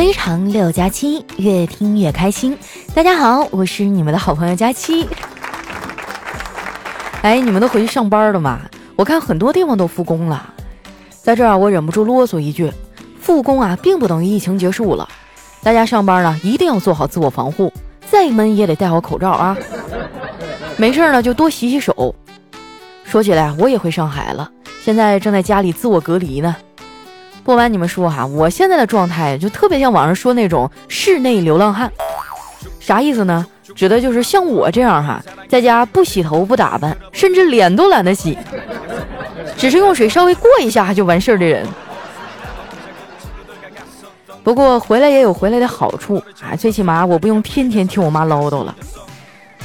非常六加七，越听越开心。大家好，我是你们的好朋友佳期。哎，你们都回去上班了吗？我看很多地方都复工了。在这儿，我忍不住啰嗦一句：复工啊，并不等于疫情结束了。大家上班呢，一定要做好自我防护，再闷也得戴好口罩啊。没事呢，就多洗洗手。说起来，我也回上海了，现在正在家里自我隔离呢。不瞒你们说哈，我现在的状态就特别像网上说那种室内流浪汉，啥意思呢？指的就是像我这样哈，在家不洗头不打扮，甚至脸都懒得洗，只是用水稍微过一下就完事儿的人。不过回来也有回来的好处啊，最起码我不用天天听我妈唠叨了。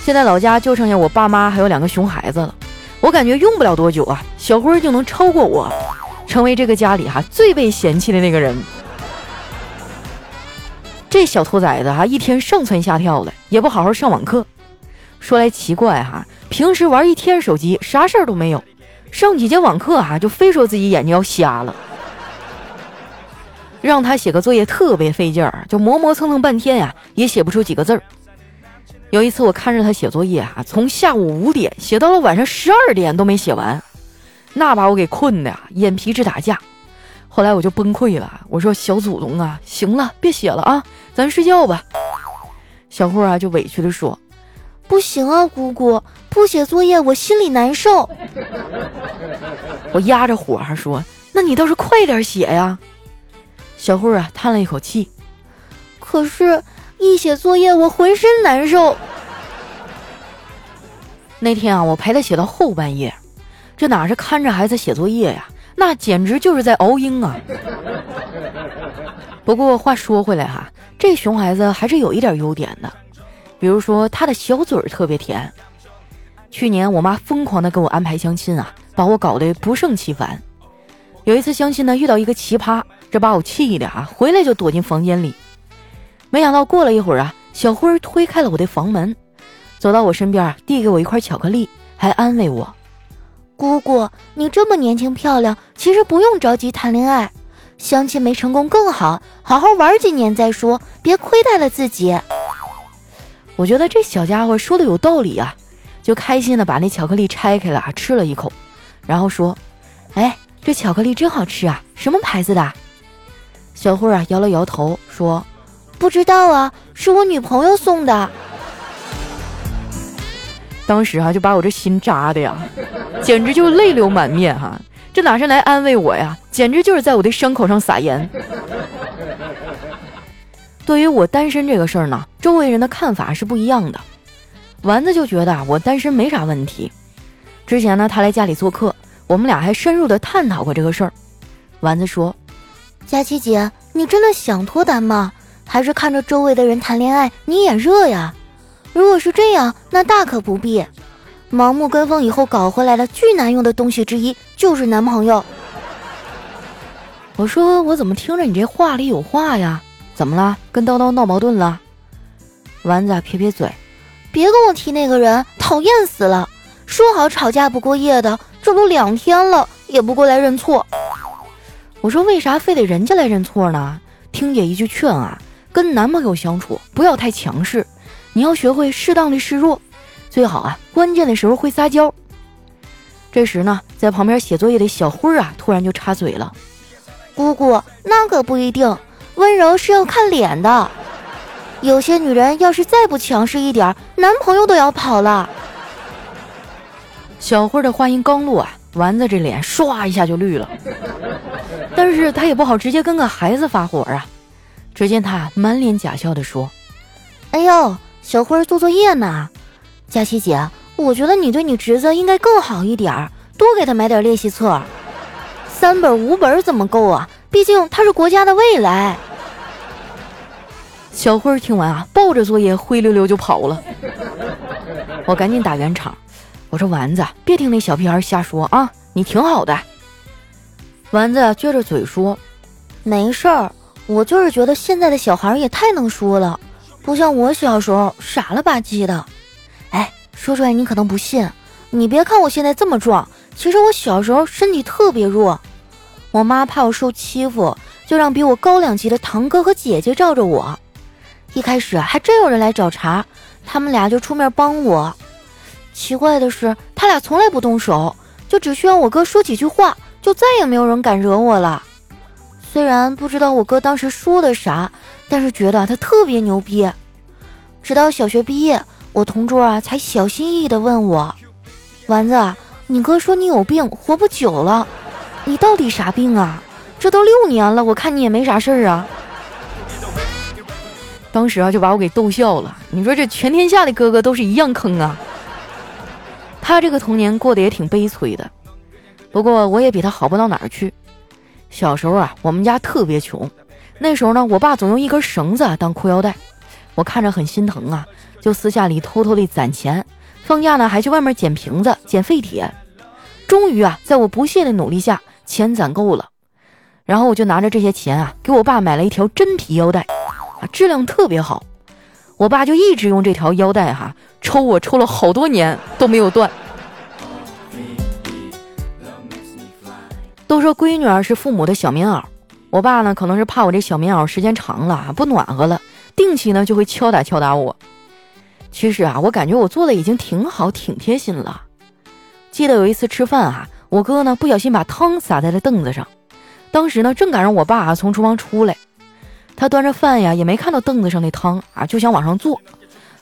现在老家就剩下我爸妈还有两个熊孩子了。我感觉用不了多久啊，小辉就能超过我，成为这个家里哈最被嫌弃的那个人。这小兔崽子哈，一天上蹿下跳的，也不好好上网课。说来奇怪哈，平时玩一天手机，啥事儿都没有，上几节网课哈，就非说自己眼睛要瞎了。让他写个作业特别费劲儿，就磨磨蹭蹭半天呀，也写不出几个字儿。有一次，我看着他写作业啊，从下午五点写到了晚上十二点都没写完，那把我给困的呀，眼皮直打架。后来我就崩溃了，我说：“小祖宗啊，行了，别写了啊，咱睡觉吧。”小慧啊就委屈的说：“不行啊，姑姑，不写作业我心里难受。”我压着火还说：“那你倒是快点写呀。”小慧啊叹了一口气：“可是。”一写作业，我浑身难受。那天啊，我陪她写到后半夜，这哪是看着孩子写作业呀？那简直就是在熬鹰啊！不过话说回来哈，这熊孩子还是有一点优点的，比如说他的小嘴儿特别甜。去年我妈疯狂的给我安排相亲啊，把我搞得不胜其烦。有一次相亲呢，遇到一个奇葩，这把我气的啊，回来就躲进房间里。没想到过了一会儿啊，小辉推开了我的房门，走到我身边，递给我一块巧克力，还安慰我：“姑姑，你这么年轻漂亮，其实不用着急谈恋爱，相亲没成功更好，好好玩几年再说，别亏待了自己。”我觉得这小家伙说的有道理啊，就开心的把那巧克力拆开了吃了一口，然后说：“哎，这巧克力真好吃啊，什么牌子的？”小慧啊摇了摇头说。不知道啊，是我女朋友送的。当时哈就把我这心扎的呀，简直就泪流满面哈！这哪是来安慰我呀，简直就是在我的伤口上撒盐。对于我单身这个事儿呢，周围人的看法是不一样的。丸子就觉得我单身没啥问题。之前呢，他来家里做客，我们俩还深入的探讨过这个事儿。丸子说：“佳琪姐，你真的想脱单吗？”还是看着周围的人谈恋爱，你眼热呀？如果是这样，那大可不必。盲目跟风以后搞回来的巨难用的东西之一就是男朋友。我说我怎么听着你这话里有话呀？怎么了？跟叨叨闹矛盾了？丸子撇撇嘴，别跟我提那个人，讨厌死了。说好吵架不过夜的，这都两天了也不过来认错。我说为啥非得人家来认错呢？听姐一句劝啊。跟男朋友相处不要太强势，你要学会适当的示弱，最好啊，关键的时候会撒娇。这时呢，在旁边写作业的小辉啊，突然就插嘴了：“姑姑，那可不一定，温柔是要看脸的。有些女人要是再不强势一点，男朋友都要跑了。”小辉的话音刚落啊，丸子这脸唰一下就绿了，但是他也不好直接跟个孩子发火啊。只见他满脸假笑的说：“哎呦，小辉做作业呢。佳琪姐，我觉得你对你侄子应该更好一点儿，多给他买点练习册。三本五本怎么够啊？毕竟他是国家的未来。”小辉听完啊，抱着作业灰溜溜就跑了。我赶紧打圆场，我说：“丸子，别听那小屁孩瞎说啊，你挺好的。”丸子撅着嘴说：“没事儿。”我就是觉得现在的小孩也太能说了，不像我小时候傻了吧唧的。哎，说出来你可能不信，你别看我现在这么壮，其实我小时候身体特别弱。我妈怕我受欺负，就让比我高两级的堂哥和姐姐罩着我。一开始还真有人来找茬，他们俩就出面帮我。奇怪的是，他俩从来不动手，就只需要我哥说几句话，就再也没有人敢惹我了。虽然不知道我哥当时说的啥，但是觉得他特别牛逼。直到小学毕业，我同桌啊才小心翼翼地问我：“丸子，你哥说你有病，活不久了，你到底啥病啊？这都六年了，我看你也没啥事儿啊。”当时啊就把我给逗笑了。你说这全天下的哥哥都是一样坑啊？他这个童年过得也挺悲催的，不过我也比他好不到哪儿去。小时候啊，我们家特别穷，那时候呢，我爸总用一根绳子当裤腰带，我看着很心疼啊，就私下里偷偷地攒钱，放假呢还去外面捡瓶子、捡废铁。终于啊，在我不懈的努力下，钱攒够了，然后我就拿着这些钱啊，给我爸买了一条真皮腰带，啊，质量特别好。我爸就一直用这条腰带哈抽我，抽了好多年都没有断。都说闺女儿是父母的小棉袄，我爸呢可能是怕我这小棉袄时间长了不暖和了，定期呢就会敲打敲打我。其实啊，我感觉我做的已经挺好，挺贴心了。记得有一次吃饭啊，我哥呢不小心把汤洒在了凳子上，当时呢正赶上我爸啊从厨房出来。他端着饭呀，也没看到凳子上那汤啊，就想往上坐。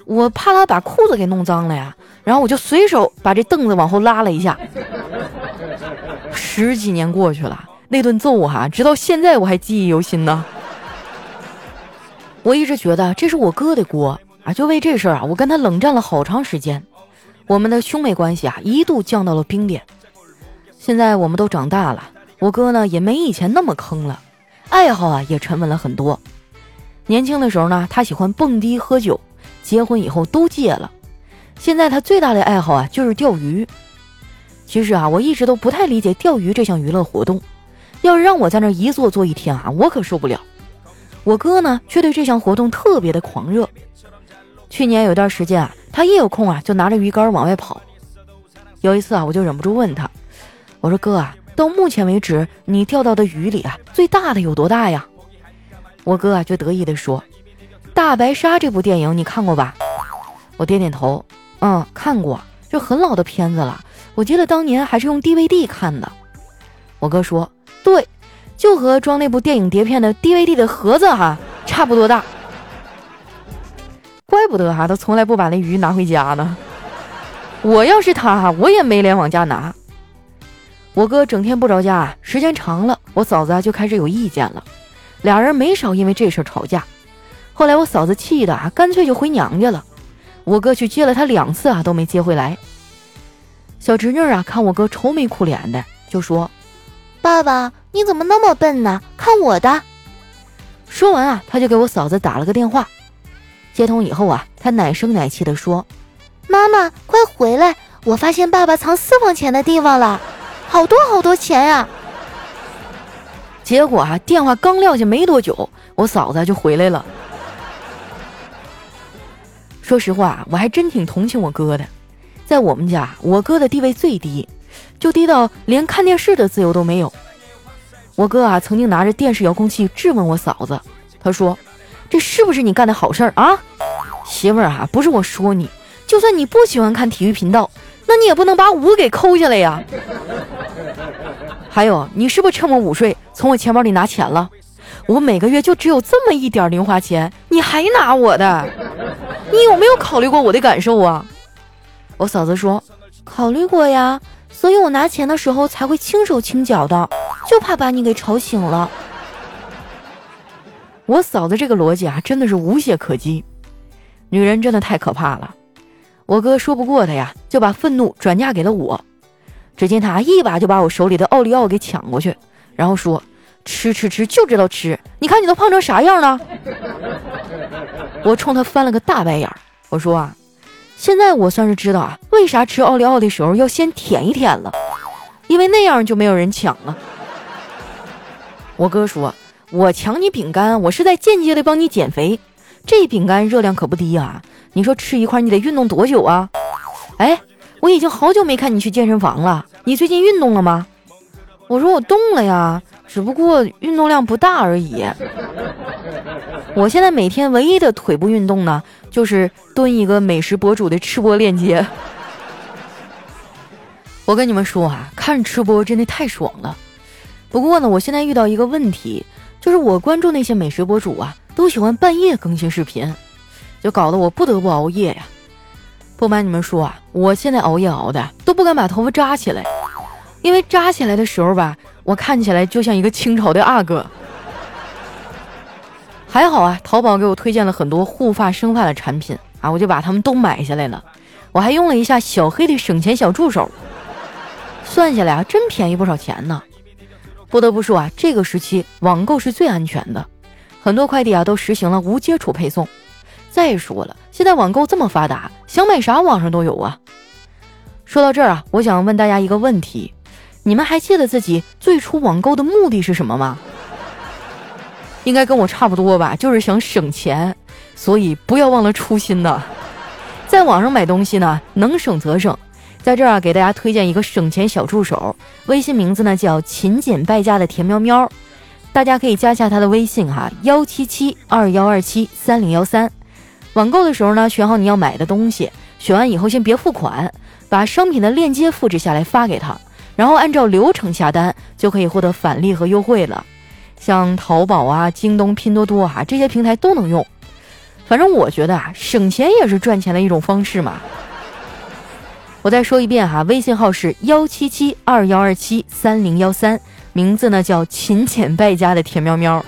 我怕他把裤子给弄脏了呀，然后我就随手把这凳子往后拉了一下。十几年过去了，那顿揍哈，直到现在我还记忆犹新呢。我一直觉得这是我哥的锅啊，就为这事儿啊，我跟他冷战了好长时间，我们的兄妹关系啊一度降到了冰点。现在我们都长大了，我哥呢也没以前那么坑了。爱好啊也沉稳了很多。年轻的时候呢，他喜欢蹦迪喝酒，结婚以后都戒了。现在他最大的爱好啊就是钓鱼。其实啊，我一直都不太理解钓鱼这项娱乐活动。要是让我在那一坐坐一天啊，我可受不了。我哥呢却对这项活动特别的狂热。去年有段时间啊，他一有空啊就拿着鱼竿往外跑。有一次啊，我就忍不住问他，我说哥啊。到目前为止，你钓到的鱼里啊，最大的有多大呀？我哥啊就得意地说：“大白鲨这部电影你看过吧？”我点点头，嗯，看过，就很老的片子了。我记得当年还是用 DVD 看的。我哥说：“对，就和装那部电影碟片的 DVD 的盒子哈差不多大。”怪不得哈，他从来不把那鱼拿回家呢。我要是他哈，我也没脸往家拿。我哥整天不着家，时间长了，我嫂子就开始有意见了，俩人没少因为这事吵架。后来我嫂子气的啊，干脆就回娘家了。我哥去接了她两次啊，都没接回来。小侄女啊，看我哥愁眉苦脸的，就说：“爸爸，你怎么那么笨呢？看我的。”说完啊，他就给我嫂子打了个电话。接通以后啊，他奶声奶气的说：“妈妈，快回来，我发现爸爸藏私房钱的地方了。”好多好多钱呀！结果啊，电话刚撂下没多久，我嫂子就回来了。说实话，我还真挺同情我哥的。在我们家，我哥的地位最低，就低到连看电视的自由都没有。我哥啊，曾经拿着电视遥控器质问我嫂子，他说：“这是不是你干的好事儿啊？媳妇儿啊，不是我说你，就算你不喜欢看体育频道。”那你也不能把五给抠下来呀！还有，你是不是趁我午睡从我钱包里拿钱了？我每个月就只有这么一点零花钱，你还拿我的？你有没有考虑过我的感受啊？我嫂子说，考虑过呀，所以我拿钱的时候才会轻手轻脚的，就怕把你给吵醒了。我嫂子这个逻辑啊，真的是无懈可击。女人真的太可怕了。我哥说不过他呀，就把愤怒转嫁给了我。只见他一把就把我手里的奥利奥给抢过去，然后说：“吃吃吃，就知道吃！你看你都胖成啥样了！” 我冲他翻了个大白眼儿，我说：“啊，现在我算是知道啊，为啥吃奥利奥的时候要先舔一舔了，因为那样就没有人抢了。”我哥说：“我抢你饼干，我是在间接的帮你减肥，这饼干热量可不低啊。”你说吃一块你得运动多久啊？哎，我已经好久没看你去健身房了。你最近运动了吗？我说我动了呀，只不过运动量不大而已。我现在每天唯一的腿部运动呢，就是蹲一个美食博主的吃播链接。我跟你们说啊，看吃播真的太爽了。不过呢，我现在遇到一个问题，就是我关注那些美食博主啊，都喜欢半夜更新视频，就搞得我不得不熬夜呀。不瞒你们说啊，我现在熬夜熬的都不敢把头发扎起来，因为扎起来的时候吧，我看起来就像一个清朝的阿哥。还好啊，淘宝给我推荐了很多护发生发的产品啊，我就把它们都买下来了。我还用了一下小黑的省钱小助手，算下来啊，真便宜不少钱呢。不得不说啊，这个时期网购是最安全的，很多快递啊都实行了无接触配送。再说了，现在网购这么发达，想买啥网上都有啊。说到这儿啊，我想问大家一个问题：你们还记得自己最初网购的目的是什么吗？应该跟我差不多吧，就是想省钱，所以不要忘了初心呐。在网上买东西呢，能省则省。在这儿啊，给大家推荐一个省钱小助手，微信名字呢叫勤俭败家的田喵喵，大家可以加下他的微信哈，幺七七二幺二七三零幺三。网购的时候呢，选好你要买的东西，选完以后先别付款，把商品的链接复制下来发给他，然后按照流程下单，就可以获得返利和优惠了。像淘宝啊、京东、拼多多啊这些平台都能用，反正我觉得啊，省钱也是赚钱的一种方式嘛。我再说一遍哈，微信号是幺七七二幺二七三零幺三，名字呢叫勤俭败家的田喵喵。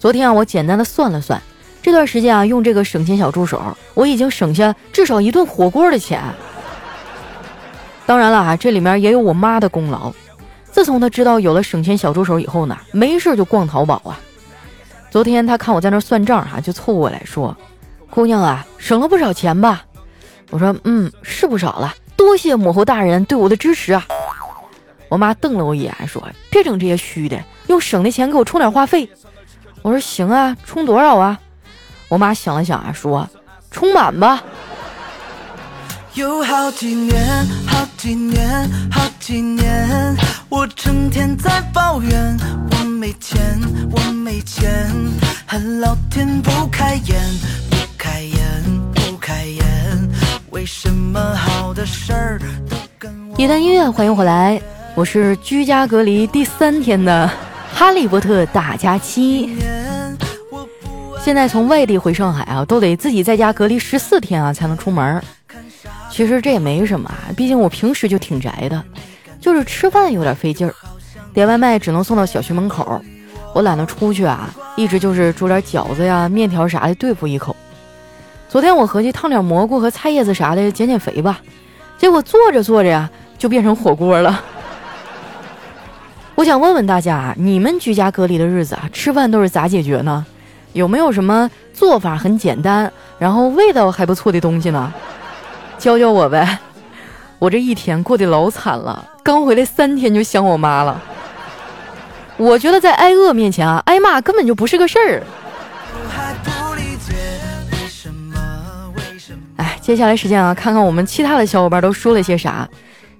昨天啊，我简单的算了算，这段时间啊，用这个省钱小助手，我已经省下至少一顿火锅的钱。当然了啊，这里面也有我妈的功劳。自从他知道有了省钱小助手以后呢，没事就逛淘宝啊。昨天他看我在那算账哈，就凑过来说：“姑娘啊，省了不少钱吧？”我说：“嗯，是不少了，多谢母后大人对我的支持啊。”我妈瞪了我一眼说：“别整这些虚的，用省的钱给我充点话费。”我说：“行啊，充多少啊？”我妈想了想啊，说：“充满吧。”有好几年，好几年，好几年，我成天在抱怨我没钱，我没钱，恨老天不开眼，不开眼，不开眼，为什么好的事儿都跟我？一段音乐，欢迎回来，我是居家隔离第三天的哈利波特大假期。现在从外地回上海啊，都得自己在家隔离十四天啊，才能出门。其实这也没什么，毕竟我平时就挺宅的，就是吃饭有点费劲儿，点外卖只能送到小区门口，我懒得出去啊，一直就是煮点饺子呀、面条啥的对付一口。昨天我合计烫点蘑菇和菜叶子啥的减减肥吧，结果做着做着呀就变成火锅了。我想问问大家，你们居家隔离的日子啊，吃饭都是咋解决呢？有没有什么做法很简单，然后味道还不错的东西呢？教教我呗，我这一天过得老惨了，刚回来三天就想我妈了。我觉得在挨饿面前啊，挨骂根本就不是个事儿。哎，接下来时间啊，看看我们其他的小伙伴都说了些啥。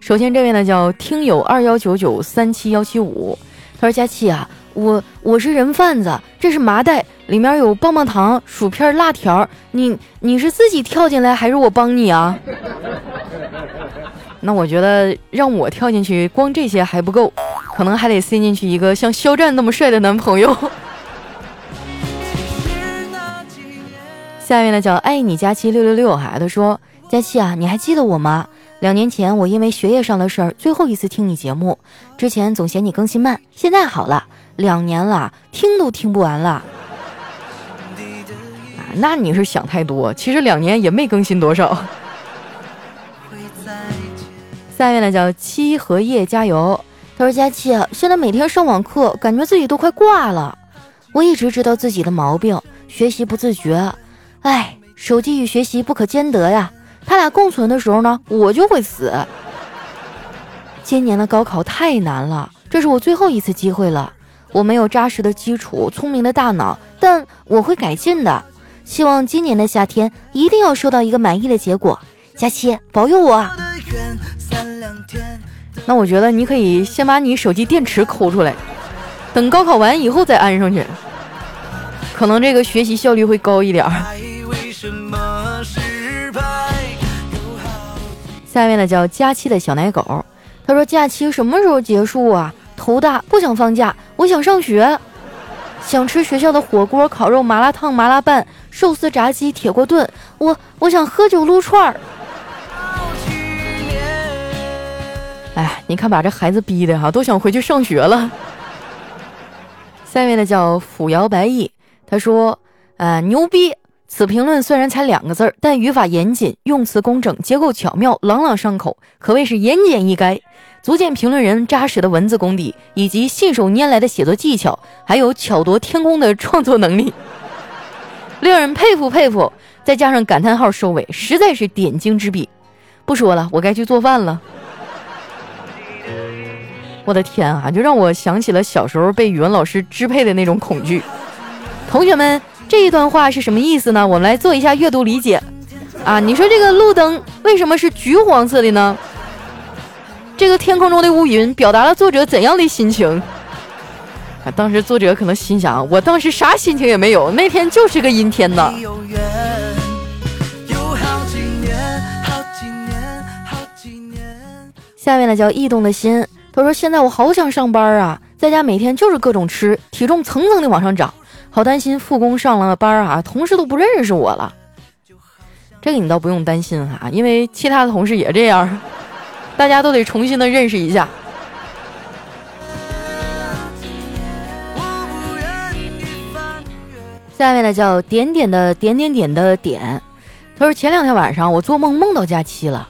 首先这位呢叫听友二幺九九三七幺七五，他说佳琪啊，我我是人贩子，这是麻袋。里面有棒棒糖、薯片、辣条，你你是自己跳进来还是我帮你啊？那我觉得让我跳进去，光这些还不够，可能还得塞进去一个像肖战那么帅的男朋友。下面呢叫爱你佳期六六六哈，他说佳期啊，你还记得我吗？两年前我因为学业上的事儿，最后一次听你节目，之前总嫌你更新慢，现在好了，两年了，听都听不完了。那你是想太多，其实两年也没更新多少。下面呢叫七和叶加油，他说佳期现在每天上网课，感觉自己都快挂了。我一直知道自己的毛病，学习不自觉，哎，手机与学习不可兼得呀。他俩共存的时候呢，我就会死。今年的高考太难了，这是我最后一次机会了。我没有扎实的基础，聪明的大脑，但我会改进的。希望今年的夏天一定要收到一个满意的结果，佳期保佑我。那我觉得你可以先把你手机电池抠出来，等高考完以后再安上去，可能这个学习效率会高一点儿。下面呢叫假期的小奶狗，他说假期什么时候结束啊？头大，不想放假，我想上学，想吃学校的火锅、烤肉、麻辣烫、麻辣拌、寿司、炸鸡、铁锅炖，我我想喝酒撸串儿。哎，你看把这孩子逼的哈，都想回去上学了。下面的叫抚摇白翼，他说：“呃，牛逼！此评论虽然才两个字儿，但语法严谨，用词工整，结构巧妙，朗朗上口，可谓是言简意赅，足见评论人扎实的文字功底，以及信手拈来的写作技巧，还有巧夺天工的创作能力，令人佩服佩服。再加上感叹号收尾，实在是点睛之笔。不说了，我该去做饭了。”我的天啊，就让我想起了小时候被语文老师支配的那种恐惧。同学们，这一段话是什么意思呢？我们来做一下阅读理解。啊，你说这个路灯为什么是橘黄色的呢？这个天空中的乌云表达了作者怎样的心情？啊，当时作者可能心想，我当时啥心情也没有，那天就是个阴天呐。下面呢叫异动的心。他说：“现在我好想上班啊，在家每天就是各种吃，体重蹭蹭的往上涨，好担心复工上了班啊，同事都不认识我了。这个你倒不用担心哈，因为其他的同事也这样，大家都得重新的认识一下。”下面呢叫点点的点点点的点。他说：“前两天晚上我做梦梦到假期了。”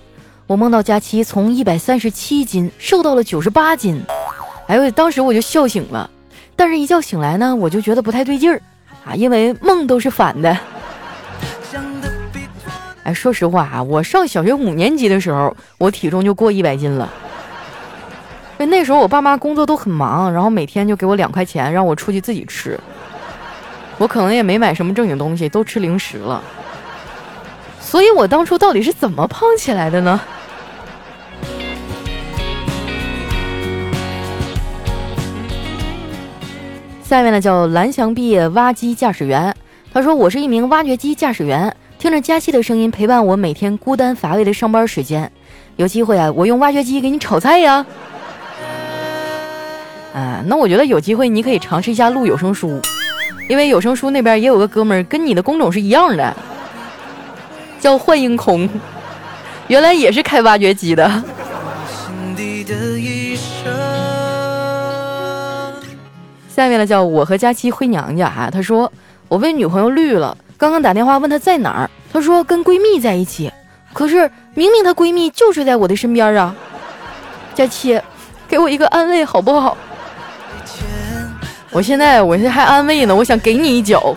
我梦到佳期从一百三十七斤瘦到了九十八斤，哎呦，当时我就笑醒了，但是一觉醒来呢，我就觉得不太对劲儿啊，因为梦都是反的。哎，说实话啊，我上小学五年级的时候，我体重就过一百斤了。因为那时候我爸妈工作都很忙，然后每天就给我两块钱让我出去自己吃，我可能也没买什么正经东西，都吃零食了。所以我当初到底是怎么胖起来的呢？下面呢叫蓝翔毕业挖机驾驶员，他说我是一名挖掘机驾驶员，听着佳期的声音陪伴我每天孤单乏味的上班时间，有机会啊，我用挖掘机给你炒菜呀。啊，那我觉得有机会你可以尝试一下录有声书，因为有声书那边也有个哥们儿跟你的工种是一样的，叫幻影空，原来也是开挖掘机的。下面呢叫我和佳期回娘家哈，他说我被女朋友绿了，刚刚打电话问她在哪儿，她说跟闺蜜在一起，可是明明她闺蜜就睡在我的身边啊，佳期，给我一个安慰好不好？我现在我现在还安慰呢，我想给你一脚，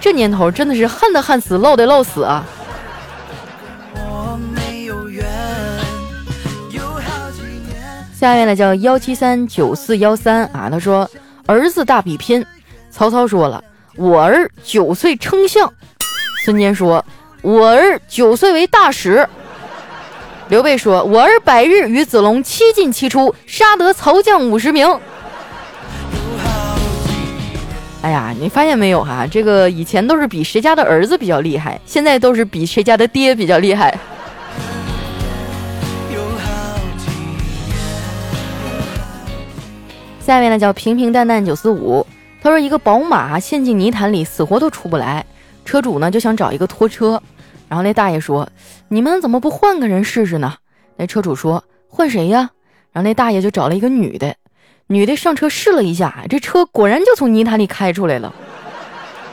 这年头真的是旱的旱死，涝的涝死啊。下面呢叫幺七三九四幺三啊，他说儿子大比拼，曹操说了我儿九岁称相，孙坚说我儿九岁为大使，刘备说我儿百日与子龙七进七出，杀得曹将五十名。哎呀，你发现没有哈？这个以前都是比谁家的儿子比较厉害，现在都是比谁家的爹比较厉害。下面呢叫平平淡淡九四五，他说一个宝马陷进泥潭里，死活都出不来，车主呢就想找一个拖车，然后那大爷说：“你们怎么不换个人试试呢？”那车主说：“换谁呀？”然后那大爷就找了一个女的，女的上车试了一下，这车果然就从泥潭里开出来了。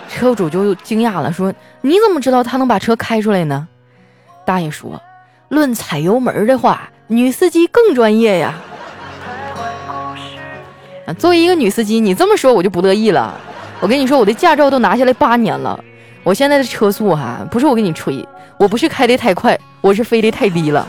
车主就惊讶了，说：“你怎么知道他能把车开出来呢？”大爷说：“论踩油门的话，女司机更专业呀。”啊，作为一个女司机，你这么说我就不乐意了。我跟你说，我的驾照都拿下来八年了，我现在的车速哈，不是我跟你吹，我不是开的太快，我是飞的太低了。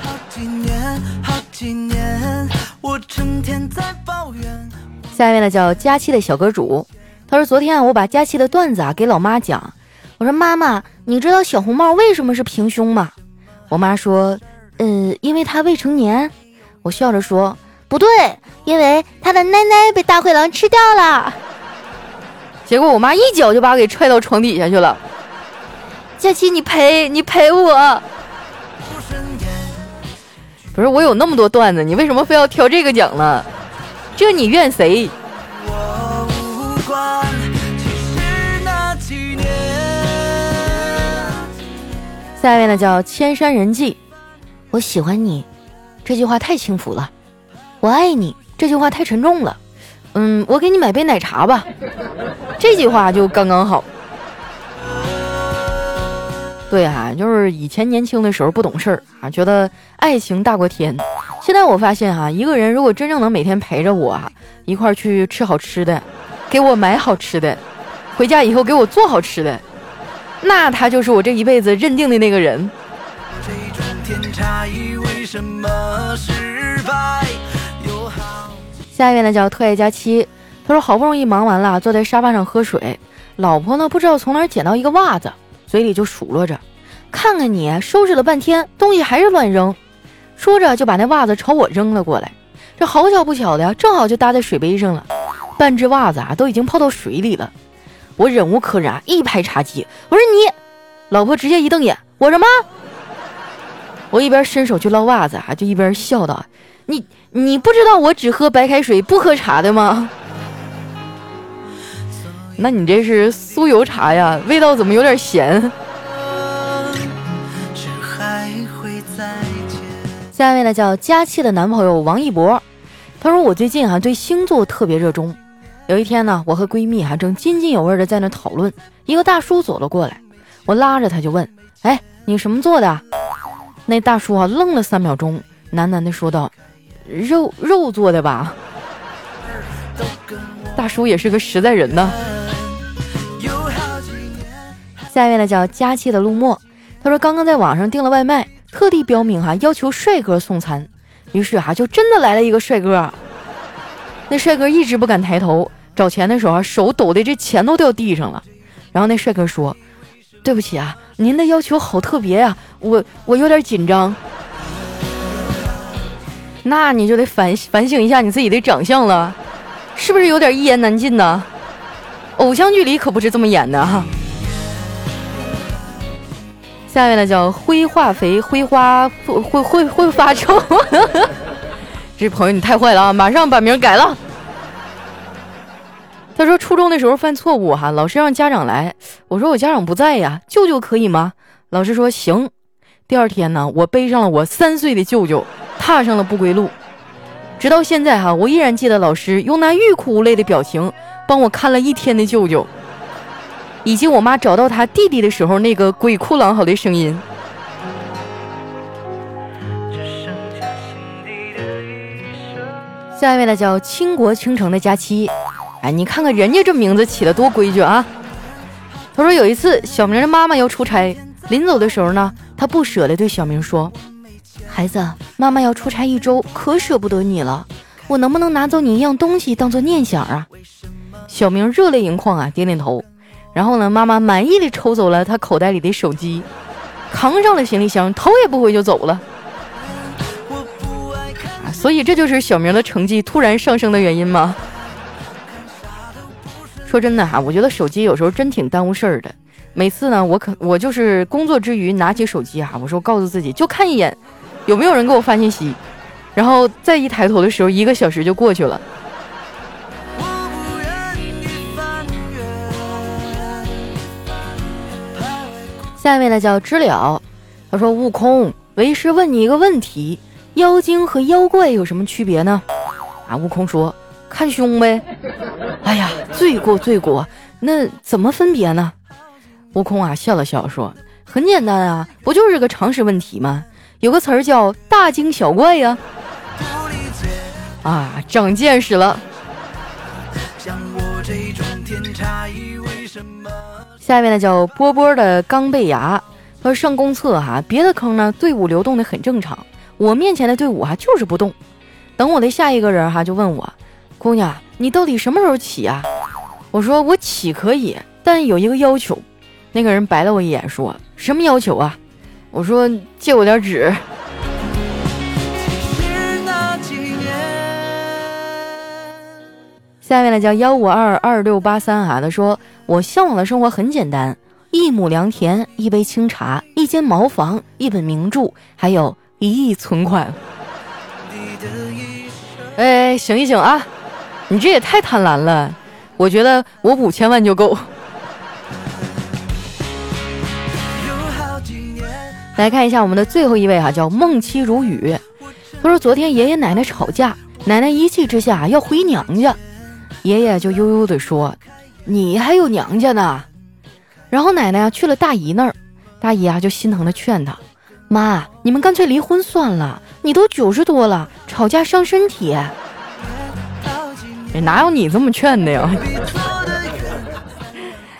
好几年，好几年，我成天在抱怨下面呢叫佳期的小阁主，他说昨天啊，我把佳期的段子啊给老妈讲，我说妈妈，你知道小红帽为什么是平胸吗？我妈说，呃，因为他未成年。我笑着说：“不对，因为他的奶奶被大灰狼吃掉了。”结果我妈一脚就把我给踹到床底下去了。佳琪，你赔你赔我！不是我有那么多段子，你为什么非要挑这个讲呢？这你怨谁？下一位呢叫千山人迹，我喜欢你，这句话太轻浮了；我爱你，这句话太沉重了。嗯，我给你买杯奶茶吧，这句话就刚刚好。对哈，就是以前年轻的时候不懂事儿啊，觉得爱情大过天。现在我发现哈，一个人如果真正能每天陪着我一块儿去吃好吃的，给我买好吃的，回家以后给我做好吃的。那他就是我这一辈子认定的那个人。下一位呢叫特爱佳期，他说好不容易忙完了，坐在沙发上喝水，老婆呢不知道从哪捡到一个袜子，嘴里就数落着：“看看你收拾了半天，东西还是乱扔。”说着就把那袜子朝我扔了过来，这好巧不巧的呀，正好就搭在水杯上了，半只袜子啊都已经泡到水里了。我忍无可忍，一拍茶几，我说你，老婆直接一瞪眼，我什么？我一边伸手去捞袜子啊，就一边笑道：“你你不知道我只喝白开水不喝茶的吗？那你这是酥油茶呀，味道怎么有点咸？”下一位呢叫佳期的男朋友王一博，他说我最近啊对星座特别热衷。有一天呢，我和闺蜜还正津津有味的在那讨论，一个大叔走了过来，我拉着他就问：“哎，你什么座的？”那大叔啊愣了三秒钟，喃喃的说道：“肉肉做的吧。”大叔也是个实在人呢。下一位呢叫佳期的陆墨，他说刚刚在网上订了外卖，特地标明哈要求帅哥送餐，于是哈就真的来了一个帅哥。那帅哥一直不敢抬头找钱的时候啊，手抖的这钱都掉地上了。然后那帅哥说：“对不起啊，您的要求好特别呀，我我有点紧张。”那你就得反反省一下你自己的长相了，是不是有点一言难尽呢？偶像剧里可不是这么演的哈。下面呢叫灰化肥，灰花会会会会发臭。这朋友你太坏了啊！马上把名改了。他说初中的时候犯错误哈，老师让家长来，我说我家长不在呀，舅舅可以吗？老师说行。第二天呢，我背上了我三岁的舅舅，踏上了不归路。直到现在哈，我依然记得老师用那欲哭无泪的表情帮我看了一天的舅舅，以及我妈找到他弟弟的时候那个鬼哭狼嚎的声音。下一位呢叫倾国倾城的佳期，哎，你看看人家这名字起的多规矩啊！他说有一次小明的妈妈要出差，临走的时候呢，他不舍得对小明说：“孩子，妈妈要出差一周，可舍不得你了，我能不能拿走你一样东西当做念想啊？”小明热泪盈眶啊，点点头。然后呢，妈妈满意的抽走了他口袋里的手机，扛上了行李箱，头也不回就走了。所以这就是小明的成绩突然上升的原因吗？说真的哈，我觉得手机有时候真挺耽误事儿的。每次呢，我可我就是工作之余拿起手机哈，我说告诉自己就看一眼，有没有人给我发信息，然后再一抬头的时候，一个小时就过去了。下一位呢叫知了，他说：“悟空，为师问你一个问题。”妖精和妖怪有什么区别呢？啊，悟空说：“看胸呗。”哎呀，罪过罪过！那怎么分别呢？悟空啊笑了笑说：“很简单啊，不就是个常识问题吗？有个词儿叫大惊小怪呀。”啊，长见识了。下面呢叫波波的钢背牙，说上公厕哈，别的坑呢队伍流动的很正常。我面前的队伍啊，就是不动。等我的下一个人哈，就问我：“姑娘，你到底什么时候起啊？”我说：“我起可以，但有一个要求。”那个人白了我一眼，说：“什么要求啊？”我说：“借我点纸。”下面呢叫幺五二二六八三哈，他说我向往的生活很简单，一亩良田，一杯清茶，一间茅房，一本名著，还有一亿存款。哎，醒一醒啊！你这也太贪婪了，我觉得我五千万就够。来看一下我们的最后一位哈，叫梦妻如雨。他说昨天爷爷奶奶吵架，奶奶一气之下要回娘家，爷爷就悠悠地说：“你还有娘家呢。”然后奶奶啊去了大姨那儿，大姨啊就心疼的劝他：“妈，你们干脆离婚算了，你都九十多了，吵架伤身体。”哪有你这么劝的呀？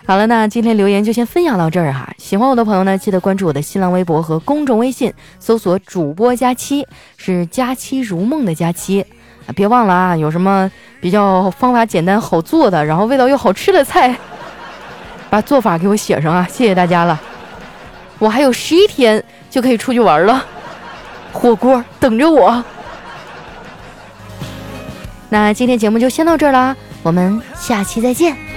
好了，那今天留言就先分享到这儿哈。喜欢我的朋友呢，记得关注我的新浪微博和公众微信，搜索“主播佳期”，是“佳期如梦”的佳期。别忘了啊，有什么比较方法简单好做的，然后味道又好吃的菜，把做法给我写上啊！谢谢大家了。我还有十一天就可以出去玩了，火锅等着我。那今天节目就先到这儿啦，我们下期再见。